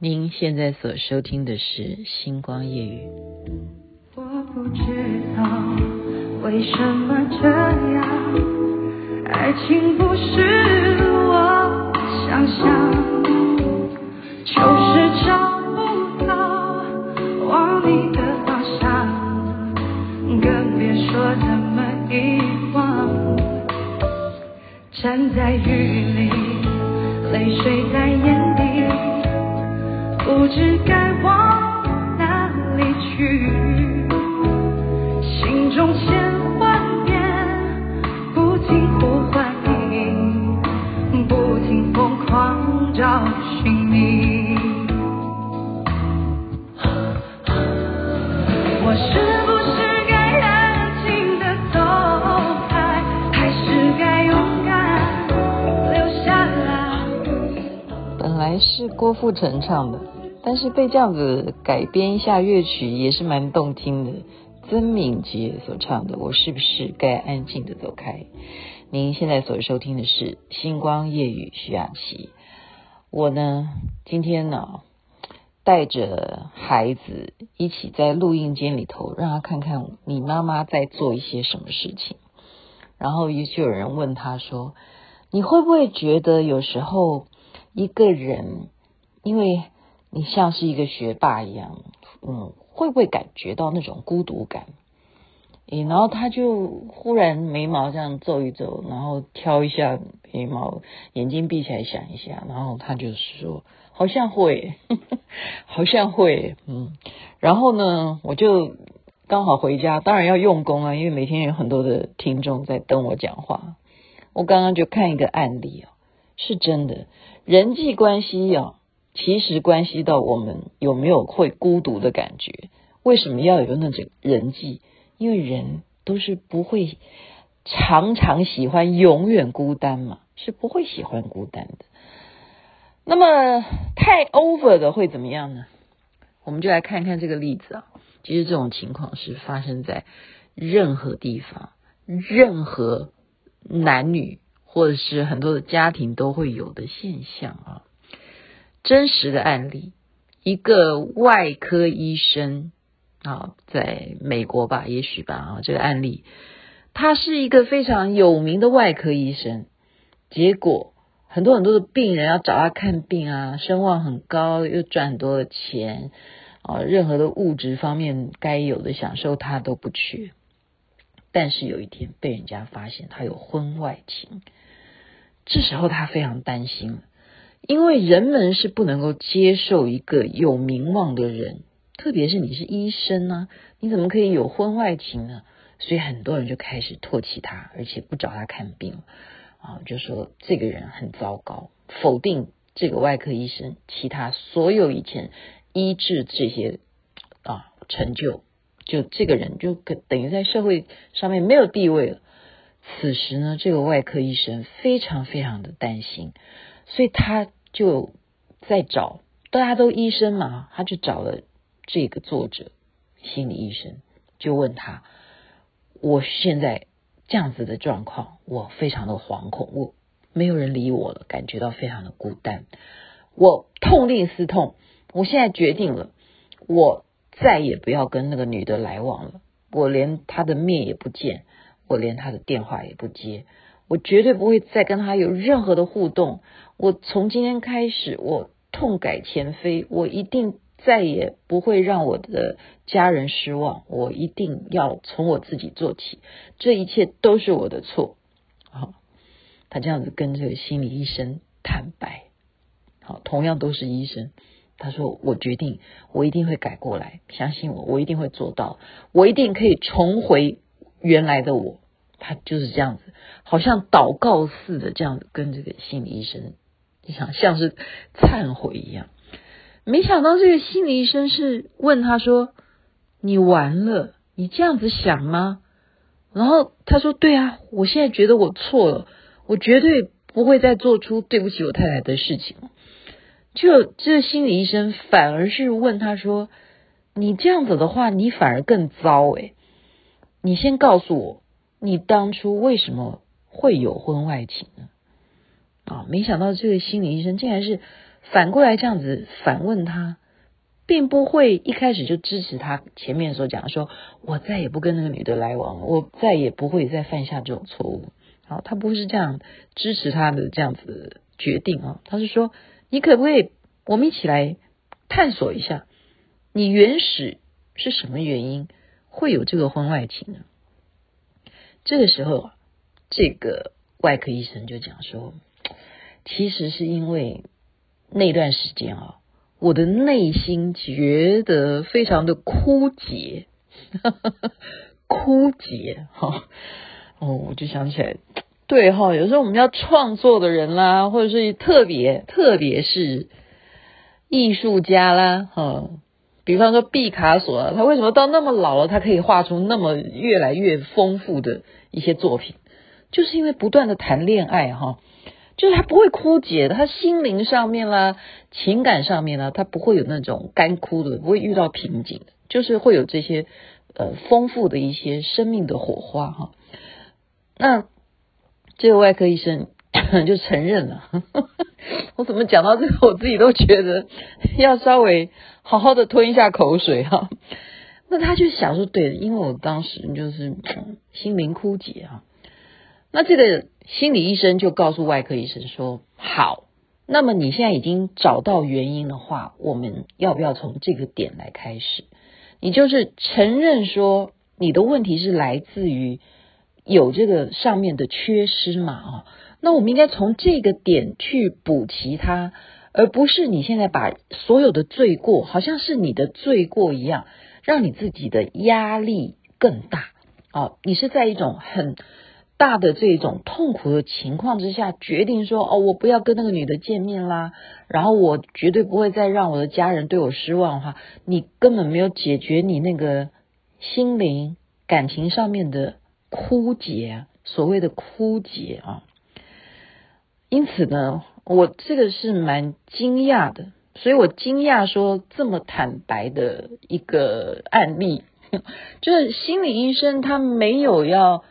您现在所收听的是《星光夜语》。我不知道为什么这样，爱情不是我想象，就是找不到往你的方向，更别说怎么遗忘。站在雨里，泪水在眼。不知该往哪里去，心中千万遍不停呼唤你，不停疯狂找寻你。我是不是该安静地走开，还是该勇敢留下来？本来是郭富城唱的。但是被这样子改编一下乐曲也是蛮动听的，曾敏杰所唱的《我是不是该安静的走开》。您现在所收听的是《星光夜雨》，徐雅琪。我呢，今天呢，带着孩子一起在录音间里头，让他看看你妈妈在做一些什么事情。然后也就有人问他说：“你会不会觉得有时候一个人因为？”你像是一个学霸一样，嗯，会不会感觉到那种孤独感？诶，然后他就忽然眉毛这样皱一皱，然后挑一下眉毛，眼睛闭起来想一下，然后他就说：“好像会，好像会，嗯。”然后呢，我就刚好回家，当然要用功啊，因为每天有很多的听众在等我讲话。我刚刚就看一个案例哦，是真的人际关系哦。其实关系到我们有没有会孤独的感觉？为什么要有那种人际？因为人都是不会常常喜欢永远孤单嘛，是不会喜欢孤单的。那么太 over 的会怎么样呢？我们就来看看这个例子啊。其实这种情况是发生在任何地方、任何男女或者是很多的家庭都会有的现象啊。真实的案例，一个外科医生啊，在美国吧，也许吧啊，这个案例，他是一个非常有名的外科医生，结果很多很多的病人要找他看病啊，声望很高，又赚很多的钱啊，任何的物质方面该有的享受他都不缺，但是有一天被人家发现他有婚外情，这时候他非常担心。因为人们是不能够接受一个有名望的人，特别是你是医生呢、啊，你怎么可以有婚外情呢？所以很多人就开始唾弃他，而且不找他看病啊，就说这个人很糟糕，否定这个外科医生其他所有以前医治这些啊成就，就这个人就等于在社会上面没有地位了。此时呢，这个外科医生非常非常的担心。所以他就在找，大家都医生嘛，他就找了这个作者，心理医生，就问他：我现在这样子的状况，我非常的惶恐，我没有人理我了，感觉到非常的孤单，我痛定思痛，我现在决定了，我再也不要跟那个女的来往了，我连她的面也不见，我连她的电话也不接。我绝对不会再跟他有任何的互动。我从今天开始，我痛改前非，我一定再也不会让我的家人失望。我一定要从我自己做起，这一切都是我的错。好，他这样子跟这个心理医生坦白。好，同样都是医生，他说：“我决定，我一定会改过来，相信我，我一定会做到，我一定可以重回原来的我。”他就是这样子，好像祷告似的这样子跟这个心理医生，你想像是忏悔一样。没想到这个心理医生是问他说：“你完了，你这样子想吗？”然后他说：“对啊，我现在觉得我错了，我绝对不会再做出对不起我太太的事情。”就这心理医生反而是问他说：“你这样子的话，你反而更糟诶，你先告诉我。”你当初为什么会有婚外情呢？啊，没想到这个心理医生竟然是反过来这样子反问他，并不会一开始就支持他前面所讲说，我再也不跟那个女的来往了，我再也不会再犯下这种错误。好，他不是这样支持他的这样子决定啊，他是说，你可不可以我们一起来探索一下，你原始是什么原因会有这个婚外情呢？这个时候啊，这个外科医生就讲说，其实是因为。那段时间啊，我的内心觉得非常的枯竭，枯竭哈哦，我就想起来，对哈，有时候我们要创作的人啦，或者是特别特别是艺术家啦，哈，比方说毕卡索啊，他为什么到那么老了，他可以画出那么越来越丰富的一些作品，就是因为不断的谈恋爱哈。就是他不会枯竭的，他心灵上面啦，情感上面啦，他不会有那种干枯的，不会遇到瓶颈，就是会有这些呃丰富的一些生命的火花哈。那这个外科医生 就承认了，我怎么讲到这个，我自己都觉得 要稍微好好的吞一下口水哈。那他就想说，对，因为我当时就是 心灵枯竭哈。那这个心理医生就告诉外科医生说：“好，那么你现在已经找到原因的话，我们要不要从这个点来开始？你就是承认说你的问题是来自于有这个上面的缺失嘛？啊，那我们应该从这个点去补齐它，而不是你现在把所有的罪过好像是你的罪过一样，让你自己的压力更大啊！你是在一种很……大的这种痛苦的情况之下，决定说哦，我不要跟那个女的见面啦，然后我绝对不会再让我的家人对我失望的话，你根本没有解决你那个心灵感情上面的枯竭，所谓的枯竭啊。因此呢，我这个是蛮惊讶的，所以我惊讶说这么坦白的一个案例，就是心理医生他没有要。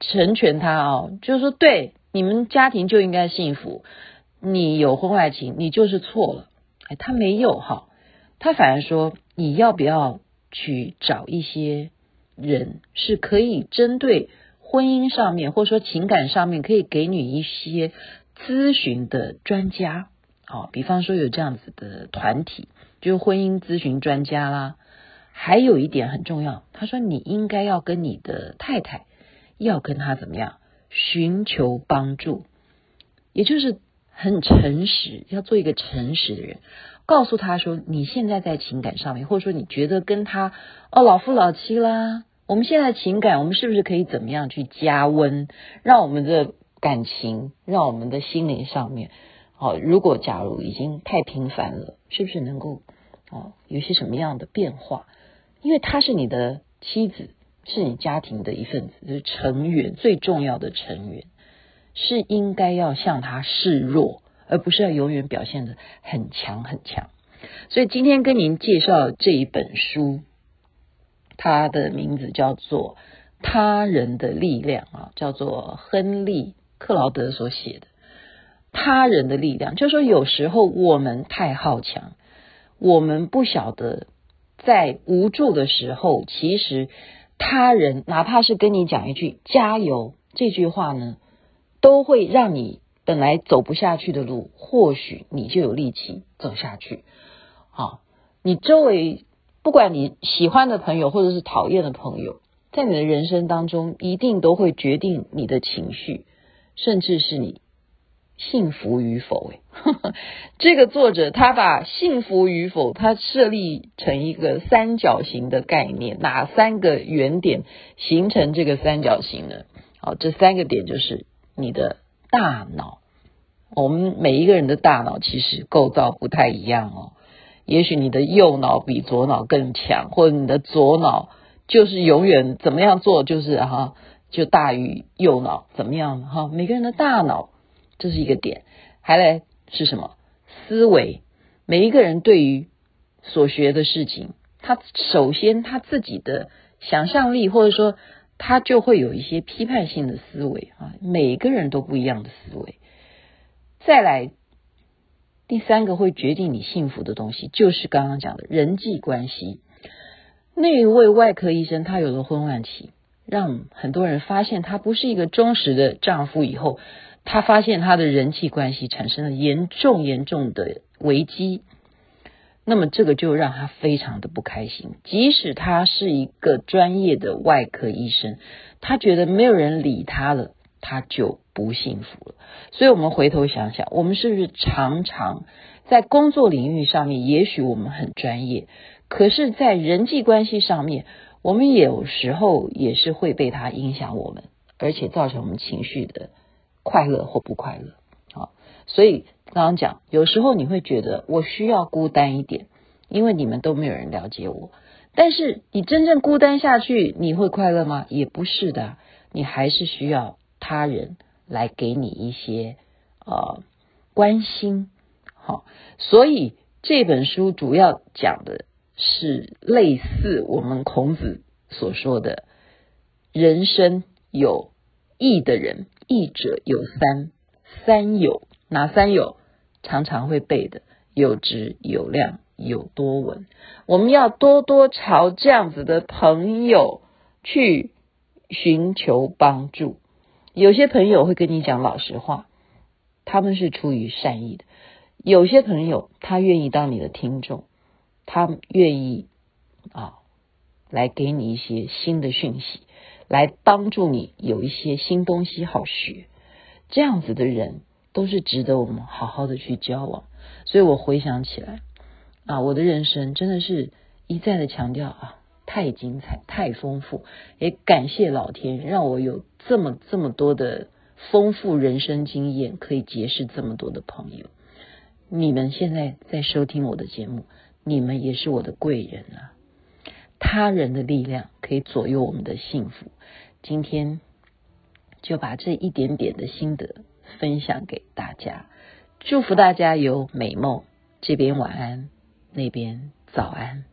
成全他哦，就是说，对你们家庭就应该幸福。你有婚外情，你就是错了。哎，他没有哈，他反而说，你要不要去找一些人，是可以针对婚姻上面，或者说情感上面，可以给你一些咨询的专家。好，比方说有这样子的团体，就是婚姻咨询专家啦。还有一点很重要，他说你应该要跟你的太太。要跟他怎么样寻求帮助，也就是很诚实，要做一个诚实的人，告诉他说你现在在情感上面，或者说你觉得跟他哦老夫老妻啦，我们现在情感，我们是不是可以怎么样去加温，让我们的感情，让我们的心灵上面，哦，如果假如已经太频繁了，是不是能够哦有些什么样的变化？因为他是你的妻子。是你家庭的一份子，就是成员，最重要的成员，是应该要向他示弱，而不是要永远表现得很强很强。所以今天跟您介绍这一本书，它的名字叫做《他人的力量》啊，叫做亨利克劳德所写的《他人的力量》，就是说有时候我们太好强，我们不晓得在无助的时候，其实。他人哪怕是跟你讲一句“加油”这句话呢，都会让你本来走不下去的路，或许你就有力气走下去。好，你周围不管你喜欢的朋友或者是讨厌的朋友，在你的人生当中，一定都会决定你的情绪，甚至是你。幸福与否？诶，这个作者他把幸福与否，他设立成一个三角形的概念，哪三个原点形成这个三角形呢？好，这三个点就是你的大脑。我们每一个人的大脑其实构造不太一样哦。也许你的右脑比左脑更强，或者你的左脑就是永远怎么样做就是哈，就大于右脑怎么样哈？每个人的大脑。这是一个点，还来是什么？思维。每一个人对于所学的事情，他首先他自己的想象力，或者说他就会有一些批判性的思维啊。每个人都不一样的思维。再来，第三个会决定你幸福的东西，就是刚刚讲的人际关系。那位外科医生，他有了婚外情，让很多人发现他不是一个忠实的丈夫。以后，他发现他的人际关系产生了严重严重的危机。那么，这个就让他非常的不开心。即使他是一个专业的外科医生，他觉得没有人理他了，他就不幸福了。所以，我们回头想想，我们是不是常常在工作领域上面，也许我们很专业。可是，在人际关系上面，我们有时候也是会被他影响我们，而且造成我们情绪的快乐或不快乐。好，所以刚刚讲，有时候你会觉得我需要孤单一点，因为你们都没有人了解我。但是你真正孤单下去，你会快乐吗？也不是的，你还是需要他人来给你一些呃关心。好，所以这本书主要讲的。是类似我们孔子所说的“人生有义的人，义者有三，三有哪三有？常常会背的：有直、有量、有多闻。我们要多多朝这样子的朋友去寻求帮助。有些朋友会跟你讲老实话，他们是出于善意的；有些朋友他愿意当你的听众。他愿意啊，来给你一些新的讯息，来帮助你有一些新东西好学。这样子的人都是值得我们好好的去交往。所以我回想起来啊，我的人生真的是一再的强调啊，太精彩，太丰富。也感谢老天让我有这么这么多的丰富人生经验，可以结识这么多的朋友。你们现在在收听我的节目。你们也是我的贵人啊！他人的力量可以左右我们的幸福。今天就把这一点点的心得分享给大家，祝福大家有美梦。这边晚安，那边早安。